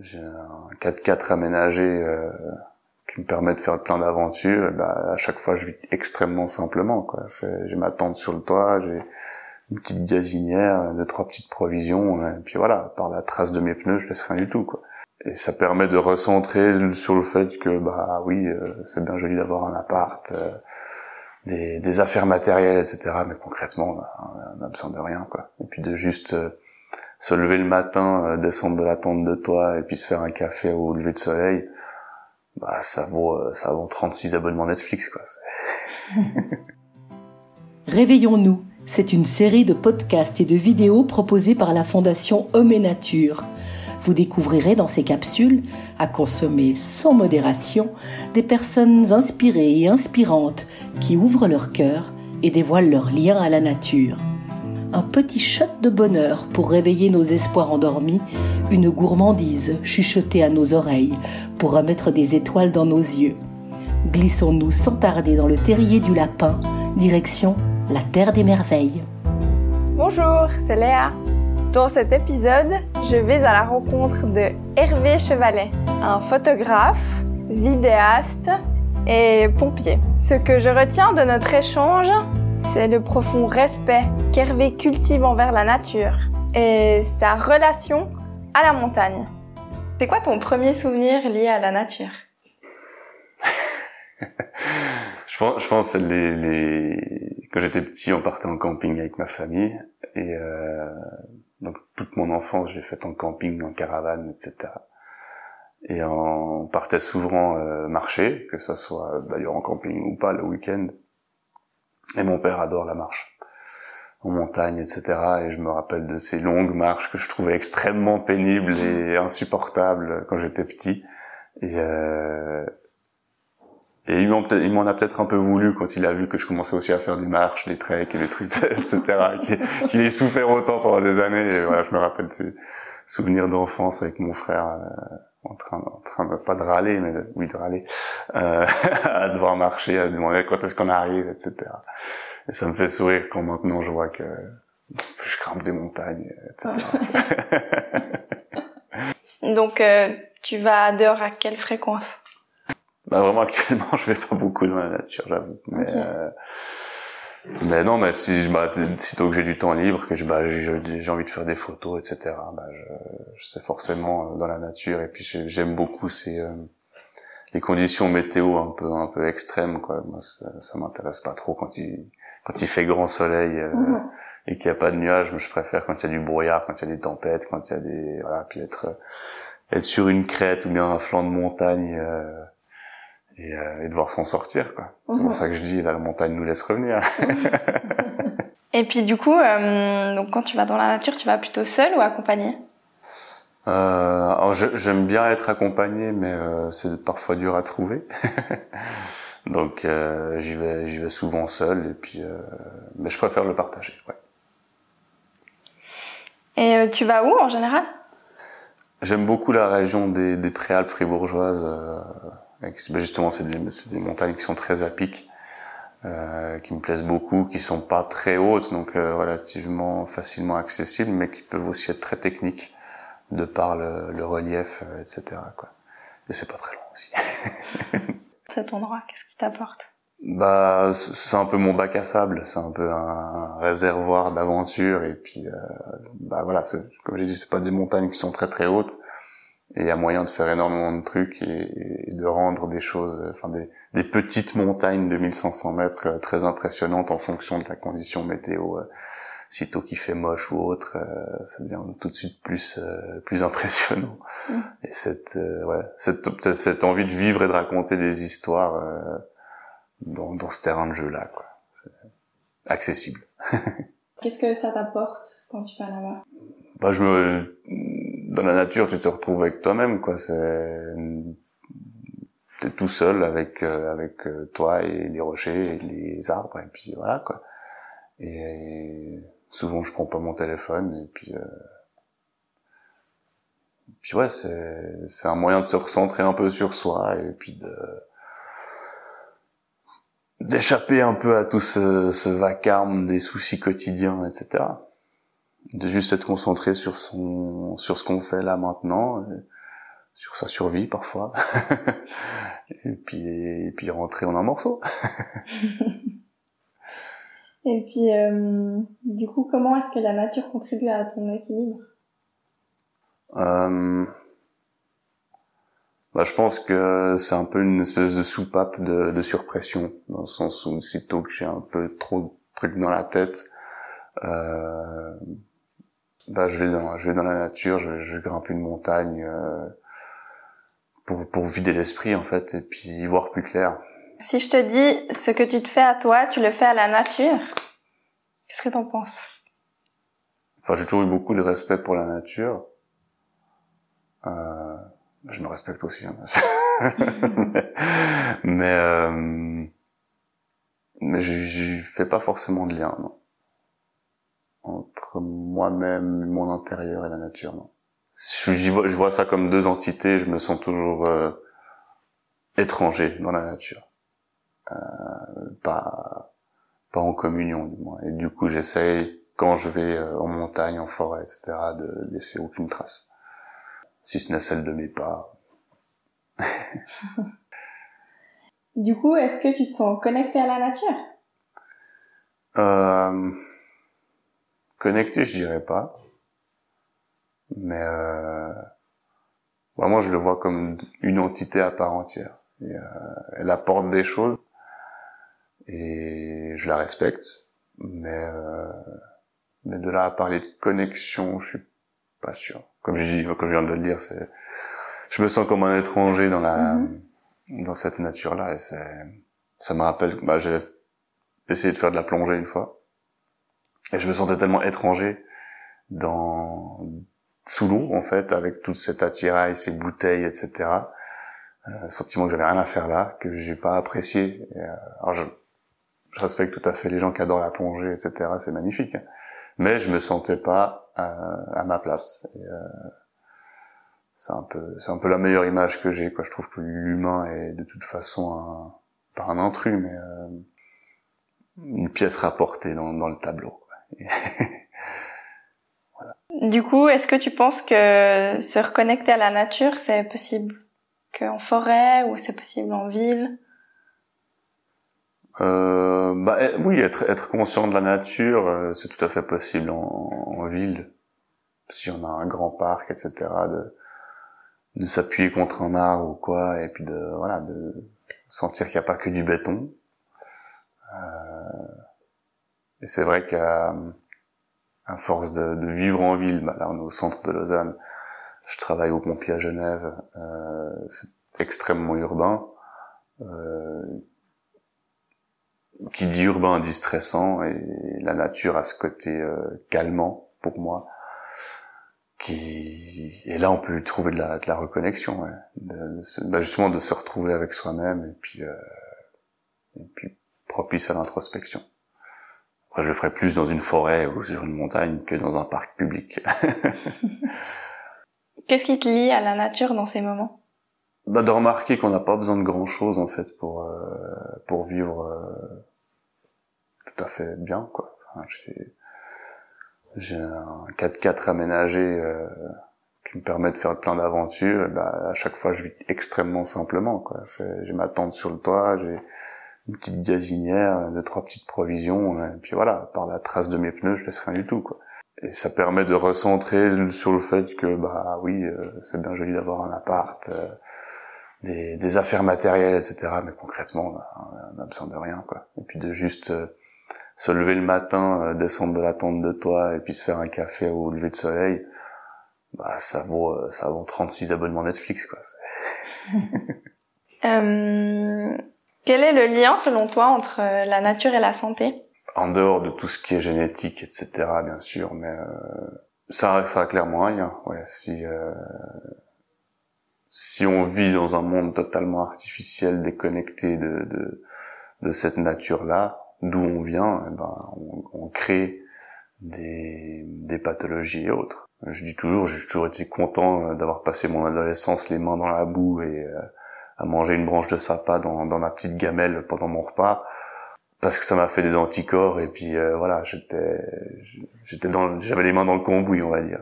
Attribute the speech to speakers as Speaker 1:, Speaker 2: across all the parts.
Speaker 1: j'ai un 4x4 aménagé euh, qui me permet de faire plein d'aventures. Bah, à chaque fois, je vis extrêmement simplement. Quoi. J'ai ma tente sur le toit, j'ai une petite gazinière, deux trois petites provisions, et puis voilà. Par la trace de mes pneus, je laisse rien du tout. Quoi. Et ça permet de recentrer sur le fait que bah oui, euh, c'est bien joli d'avoir un appart, euh, des, des, affaires matérielles, etc. Mais concrètement, on a, besoin de rien. Quoi. Et puis de juste se lever le matin, descendre de la tente de toit et puis se faire un café au lever de soleil bah ça vaut euh, ça vaut 36 abonnements Netflix quoi.
Speaker 2: Réveillons-nous, c'est une série de podcasts et de vidéos proposées par la Fondation Homme et Nature. Vous découvrirez dans ces capsules, à consommer sans modération, des personnes inspirées et inspirantes qui ouvrent leur cœur et dévoilent leur lien à la nature un petit shot de bonheur pour réveiller nos espoirs endormis, une gourmandise chuchotée à nos oreilles pour remettre des étoiles dans nos yeux. Glissons-nous sans tarder dans le terrier du lapin, direction la Terre des Merveilles.
Speaker 3: Bonjour, c'est Léa. Dans cet épisode, je vais à la rencontre de Hervé Chevalet, un photographe, vidéaste et pompier. Ce que je retiens de notre échange, c'est le profond respect qu'Hervé cultive envers la nature et sa relation à la montagne. C'est quoi ton premier souvenir lié à la nature?
Speaker 1: Je pense, je pense les, les... quand j'étais petit, on partait en camping avec ma famille et euh... donc toute mon enfance, j'ai fait en camping, en caravane, etc. Et on partait souvent euh, marcher, que ce soit d'ailleurs en camping ou pas le week-end. Et mon père adore la marche en montagne, etc. Et je me rappelle de ces longues marches que je trouvais extrêmement pénibles et insupportables quand j'étais petit. Et, euh... et il m'en a peut-être un peu voulu quand il a vu que je commençais aussi à faire des marches, des treks et des trucs, etc. Qu'il ait souffert autant pendant des années. Et voilà, je me rappelle ces souvenirs d'enfance avec mon frère. Euh, en train, en train de, pas de râler, mais oui de râler, euh, à devoir marcher, à demander quand est-ce qu'on arrive, etc. Et ça me fait sourire quand maintenant je vois que je grimpe des montagnes, etc.
Speaker 3: Donc euh, tu vas dehors à quelle fréquence?
Speaker 1: Bah vraiment actuellement je vais pas beaucoup dans la nature, j'avoue. Mais euh, mais non, mais si, bah, sitôt que j'ai du temps libre, que bah, j'ai envie de faire des photos, etc. Bah, je, je sais forcément euh, dans la nature. Et puis j'aime beaucoup ces euh, les conditions météo un peu un peu extrêmes. Quoi. Moi, ça, ça m'intéresse pas trop quand il quand il fait grand soleil euh, mhm. et qu'il n'y a pas de nuages. Mais je préfère quand il y a du brouillard, quand il y a des tempêtes, quand il y a des voilà, puis être être sur une crête ou bien un flanc de montagne et, euh, et devoir s'en sortir quoi. C'est pour mhm. ça que je dis la montagne nous laisse revenir.
Speaker 3: et puis du coup, euh, donc quand tu vas dans la nature, tu vas plutôt seul ou accompagné
Speaker 1: euh, alors j'aime bien être accompagné, mais euh, c'est parfois dur à trouver. donc euh, j'y vais, j'y vais souvent seul, et puis mais je préfère le partager. Ouais.
Speaker 3: Et tu vas où en général?
Speaker 1: J'aime beaucoup la région des, des Préalpes fribourgeoises. Ben, justement, c'est des, des, montagnes qui sont très à pic, euh, qui me plaisent beaucoup, qui sont pas très hautes, donc euh, relativement facilement accessibles, mais qui peuvent aussi être très techniques de par le, le relief, euh, etc. Quoi. Et c'est pas très long aussi.
Speaker 3: Cet endroit, qu'est-ce qui t'apporte?
Speaker 1: Bah, c'est un peu mon bac à sable, c'est un peu un réservoir d'aventure, et puis euh, bah voilà, comme j'ai dit, c'est pas des montagnes qui sont très très hautes et il y a moyen de faire énormément de trucs et, de rendre des choses, enfin des, des, petites montagnes de 1500 mètres euh, très impressionnantes en fonction de la condition météo. Euh, sitôt qu'il fait moche ou autre, euh, ça devient tout de suite plus plus impressionnant. Mm. Et cette ouais, cette, cette envie de vivre et de raconter des histoires dans, dans ce terrain de jeu là, quoi. C'est accessible.
Speaker 3: Qu'est-ce que ça t'apporte quand tu vas là-bas?
Speaker 1: Bah, je me, dans la nature, tu te retrouves avec toi-même, quoi. C'est, t'es tout seul avec euh, avec euh, toi et les rochers et les arbres et puis voilà quoi. Et souvent je prends pas mon téléphone et puis euh... puis ouais c'est c'est un moyen de se recentrer un peu sur soi et puis de d'échapper un peu à tout ce, ce vacarme des soucis quotidiens etc de juste être concentré sur son sur ce qu'on fait là maintenant sur sa survie parfois, et puis et puis rentrer en un morceau.
Speaker 3: et puis euh, du coup, comment est-ce que la nature contribue à ton équilibre?
Speaker 1: Euh, bah, je pense que c'est un peu une espèce de soupape de, de surpression, dans le sens où sitôt que j'ai un peu trop de trucs dans la tête, euh, bah, je vais dans, je vais dans la nature, je, je grimpe une montagne euh, pour, pour vider l'esprit en fait, et puis voir plus clair.
Speaker 3: Si je te dis ce que tu te fais à toi, tu le fais à la nature, qu'est-ce que t'en penses?
Speaker 1: Enfin, j'ai toujours eu beaucoup de respect pour la nature. Euh, je me respecte aussi, hein, mais euh, mais je fais pas forcément de lien, non, entre moi-même, mon intérieur et la nature, non. Je, vois, je vois ça comme deux entités. Je me sens toujours euh, étranger dans la nature, euh, pas pas en communion du moins. Et du coup, j'essaye quand je vais euh, en montagne, en forêt, etc., de laisser aucune trace si ce n'est celle de mes pas.
Speaker 3: du coup, est-ce que tu te sens connecté à la nature?
Speaker 1: Euh, Connecté, je dirais pas. Mais euh, moi, je le vois comme une entité à part entière. Et, euh, elle apporte des choses et je la respecte. Mais, euh, mais de là à parler de connexion, je suis pas sûr comme je dis, comme je viens de le dire, c'est, je me sens comme un étranger dans la, mhm. dans cette nature-là, et c'est, ça me rappelle, bah, j'avais essayé de faire de la plongée une fois, et je me sentais tellement étranger dans, sous l'eau, en fait, avec toute cette attirail, ces bouteilles, etc. Euh, sentiment que j'avais rien à faire là, que j'ai pas apprécié. Euh, alors je, je respecte tout à fait les gens qui adorent la plongée, etc. C'est magnifique. Mais je me sentais pas à, ma place. Euh, c'est un peu, c'est un peu la meilleure image que j'ai. Quoi. Je trouve que l'humain est de toute façon un, pas un intrus, mais euh, une pièce rapportée dans, dans le tableau.
Speaker 3: Du coup, est-ce que tu penses que se reconnecter à la nature, c'est possible qu'en forêt ou c'est possible en ville?
Speaker 1: Euh, bah, eh, oui, être, être conscient de la nature, euh, c'est tout à fait possible en, en, ville. Si on a un grand parc, etc., de, de s'appuyer contre un arbre ou quoi, et puis de voilà, de sentir qu'il n'y a pas que du béton. Euh, et c'est vrai qu'à à force de, de, vivre en ville, bah, là on est au centre de Lausanne, je travaille au pompier à Genève, euh, c'est extrêmement urbain. Euh, qui dit urbain dit stressant et la nature a ce côté euh, calmant pour moi qui et là on peut trouver de la, de la reconnexion ouais. de, bah, justement de se retrouver avec soi-même et puis euh, et puis propice à l'introspection je le ferai plus dans une forêt ou sur une montagne que dans un parc public
Speaker 3: qu'est-ce qui te lie à la nature dans ces moments?
Speaker 1: Bah, de remarquer qu'on n'a pas besoin de grand chose en fait pour euh, pour vivre euh, tout à fait bien quoi. Enfin, j'ai un 4x4 aménagé euh, qui me permet de faire plein d'aventures. Bah, à chaque fois, je vis extrêmement simplement quoi. J'ai ma tente sur le toit, j'ai une petite gazinière, deux trois petites provisions, et puis voilà. Par la trace de mes pneus, je laisse rien du tout quoi. Et ça permet de recentrer sur le fait que bah oui, euh, c'est bien joli d'avoir un appart. Euh, des, des, affaires matérielles, etc. Mais concrètement, on n'a besoin de rien, quoi. Et puis de juste se lever le matin, euh, descendre de la tente de toit et puis se faire un café au lever de soleil, bah ça vaut euh, ça vaut 36 abonnements Netflix quoi.
Speaker 3: euh, quel est le lien selon toi entre euh, la nature et la santé?
Speaker 1: En dehors de tout ce qui est génétique, etc. Bien sûr, mais euh, ça ça a clairement un lien. Ouais, si si on vit dans un monde totalement artificiel, déconnecté de, de, de cette nature-là, d'où on vient, eh ben, on, on, crée des, des pathologies et autres. Je dis toujours, j'ai toujours été content euh, d'avoir passé mon adolescence les mains dans la boue et euh, à manger une branche de sapin dans, dans ma petite gamelle pendant mon repas parce que ça m'a fait des anticorps et puis euh, voilà j'étais j'étais dans j'avais les mains dans le cambouis on va dire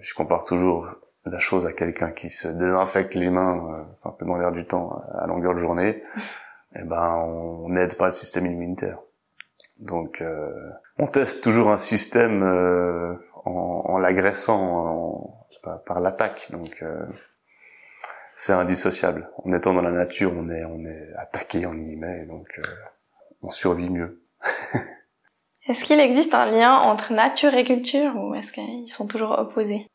Speaker 1: je compare toujours la chose à quelqu'un qui se désinfecte les mains, c'est dans l'air du temps, à longueur de journée, eh ben on n'aide pas le système immunitaire. Donc on teste toujours un système en, en l'agressant par, l'attaque. Donc c'est indissociable. En étant dans la nature, on est on est attaqué en guillemets, donc on survit mieux.
Speaker 3: est-ce qu'il existe un lien entre nature et culture ou est-ce qu'ils sont toujours opposés?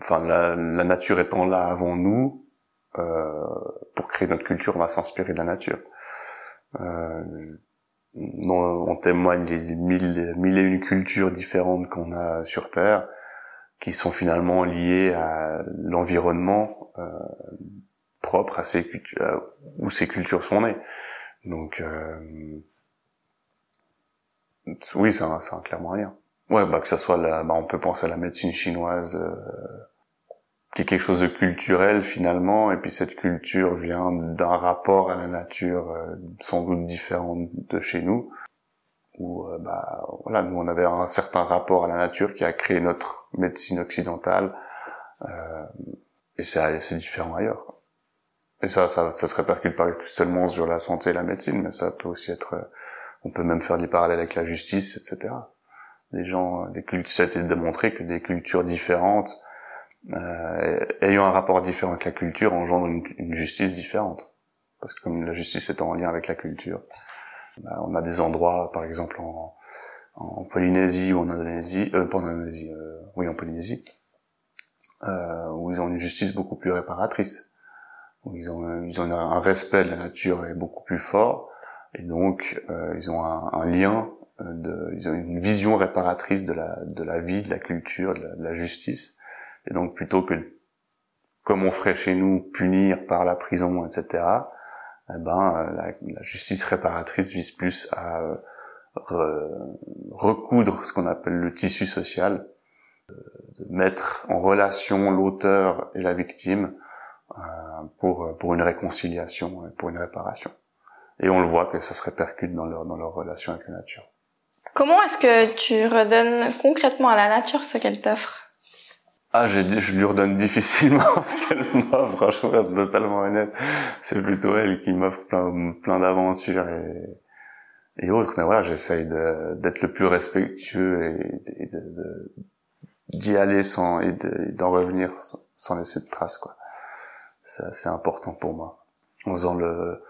Speaker 1: Enfin, la, nature étant là avant nous, euh, pour créer notre culture, on va s'inspirer de la nature. Euh, on témoigne les mille, mille et une cultures différentes qu'on a sur Terre, qui sont finalement liées à l'environnement euh, propre à ces où ces cultures sont nées. Donc, euh, oui, un, un, clairement un Ouais, bah que ça soit la, bah, on peut penser à la médecine chinoise, euh, qui est quelque chose de culturel finalement, et puis cette culture vient d'un rapport à la nature euh, sans doute différent de chez nous, où euh, bah voilà, nous on avait un certain rapport à la nature qui a créé notre médecine occidentale, euh, et c'est différent ailleurs. Et ça, ça, ça se répercute pas seulement sur la santé et la médecine, mais ça peut aussi être on peut même faire des parallèles avec la justice, etc. Les gens, des cultures, ça a été démontré que des cultures différentes, euh, ayant un rapport différent avec la culture, engendrent une, justice différente. Parce que comme la justice est en lien avec la culture, on a des endroits, par exemple en, en Polynésie ou en Indonésie, euh, pas en Indonésie, euh, oui en Polynésie, euh, où ils ont une justice beaucoup plus réparatrice, où ils ont, ils ont un respect de la nature beaucoup plus fort, et donc, euh, ils ont un, un lien, euh, de, ils ont une vision réparatrice de la, de la vie, de la culture, de la, justice. Et donc, plutôt que, comme on ferait chez nous, punir par la prison, etc., eh ben, euh, la, justice réparatrice vise plus à recoudre ce qu'on appelle le tissu social, de mettre en relation l'auteur et la victime pour, pour une réconciliation, pour une réparation et on le voit que ça se répercute dans leur, dans leur relation avec la nature.
Speaker 3: Comment est-ce que tu redonnes concrètement à la nature ce qu'elle t'offre?
Speaker 1: Ah, je, je lui redonne difficilement ce qu'elle m'offre, franchement, totalement honnête. C'est plutôt elle qui m'offre plein, plein d'aventures et, et autres. Mais voilà, j'essaye d'être le plus respectueux et, d'y aller sans, et d'en revenir sans, sans, laisser de traces, quoi. C'est assez important pour moi. En faisant le,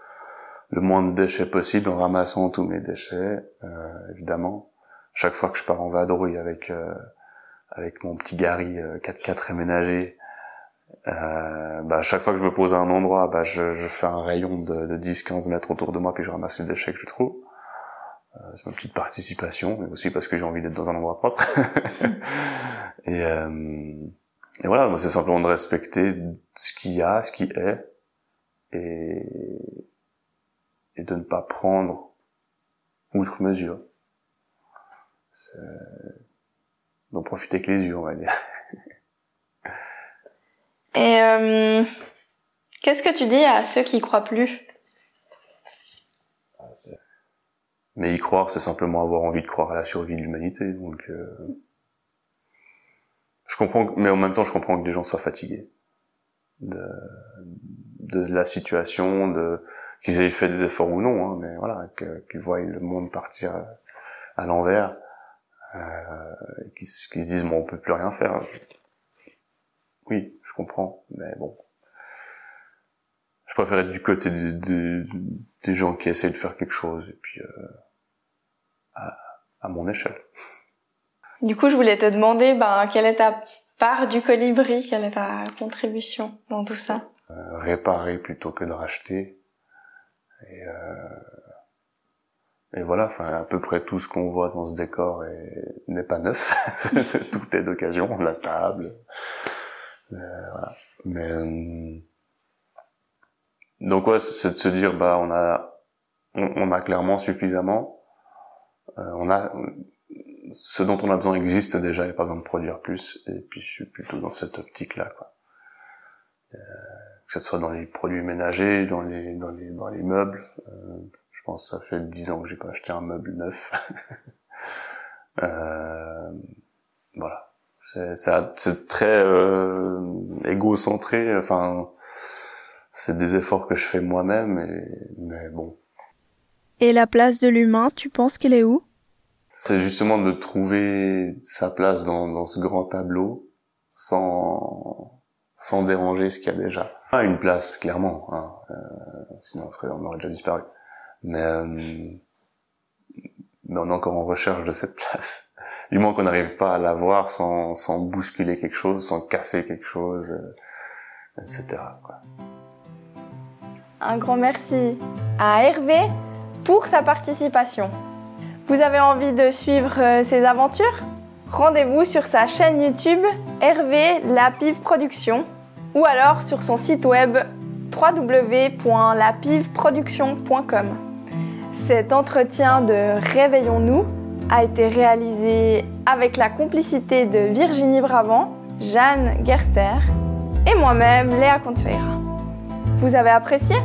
Speaker 1: le moins de déchets possible en ramassant tous mes déchets, euh, évidemment. Chaque fois que je pars en vadrouille avec euh, avec mon petit Gary 4x4 euh, aménagé, euh, bah, chaque fois que je me pose à un endroit, bah, je, je fais un rayon de, de 10-15 mètres autour de moi puis je ramasse les déchets que je trouve. Euh, c'est ma petite participation, mais aussi parce que j'ai envie d'être dans un endroit propre. et, et voilà, moi c'est simplement de respecter ce qu'il y a, ce qui est, et, et de ne pas prendre outre mesure. D'en profiter avec les yeux, on va dire.
Speaker 3: Et euh, qu'est-ce que tu dis à ceux qui croient plus?
Speaker 1: Mais y croire, c'est simplement avoir envie de croire à la survie de l'humanité. Donc, euh, je comprends, mais en même temps, je comprends que des gens soient fatigués de, de la situation, de qu'ils aient fait des efforts ou non, hein, mais voilà, qu'ils voient le monde partir à l'envers, euh, qu'ils se disent bon, on peut plus rien faire. Oui, je comprends, mais bon, je préfère être du côté des gens qui essayent de faire quelque chose et puis euh, à, à, mon échelle.
Speaker 3: Du coup, je voulais te demander, ben, quelle est ta part du colibri, quelle est ta contribution dans tout ça?
Speaker 1: Euh, Réparer plutôt que de racheter et, euh, et voilà, enfin à peu près tout ce qu'on voit dans ce décor n'est pas neuf, tout est d'occasion, la table. Euh, voilà. Mais euh, donc ouais, c'est de se dire bah on a on, a clairement suffisamment, euh, on a ce dont on a besoin existe déjà, il n'y a pas besoin de produire plus. Et puis je suis plutôt dans cette optique là quoi. Euh, que ce soit dans les produits ménagers, dans les dans les dans les meubles. Je pense que ça fait dix ans que j'ai pas acheté un meuble neuf. euh, voilà, C'est c'est très euh, égocentré. Enfin, c'est des efforts que je fais moi-même, mais bon.
Speaker 3: Et la place de l'humain, tu penses qu'elle est où?
Speaker 1: C'est justement de trouver sa place dans, dans ce grand tableau, sans sans déranger ce qu'il y a déjà. Ah, une place, clairement. Hein. Euh, sinon, on, serait, on aurait déjà disparu. Mais, euh, mais on est encore en recherche de cette place. Du moins qu'on n'arrive pas à la voir sans, sans bousculer quelque chose, sans casser quelque chose, euh, etc. Quoi.
Speaker 3: Un grand merci à Hervé pour sa participation. Vous avez envie de suivre euh, ses aventures? Rendez-vous sur sa chaîne YouTube Hervé La Pive Production ou alors sur son site web www.lapiveproduction.com. Cet entretien de Réveillons-nous a été réalisé avec la complicité de Virginie Bravant, Jeanne Gerster et moi-même Léa Contueira. Vous avez apprécié?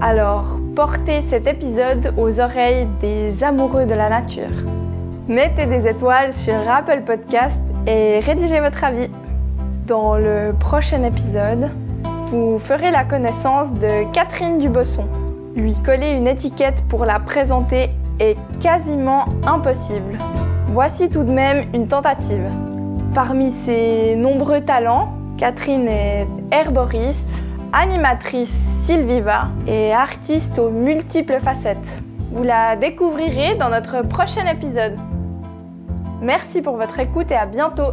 Speaker 3: Alors portez cet épisode aux oreilles des amoureux de la nature. Mettez des étoiles sur Apple Podcast et rédigez votre avis. Dans le prochain épisode, vous ferez la connaissance de Catherine Dubosson. Lui coller une étiquette pour la présenter est quasiment impossible. Voici tout de même une tentative. Parmi ses nombreux talents, Catherine est herboriste, animatrice Sylviva et artiste aux multiples facettes. Vous la découvrirez dans notre prochain épisode. Merci pour votre écoute et à bientôt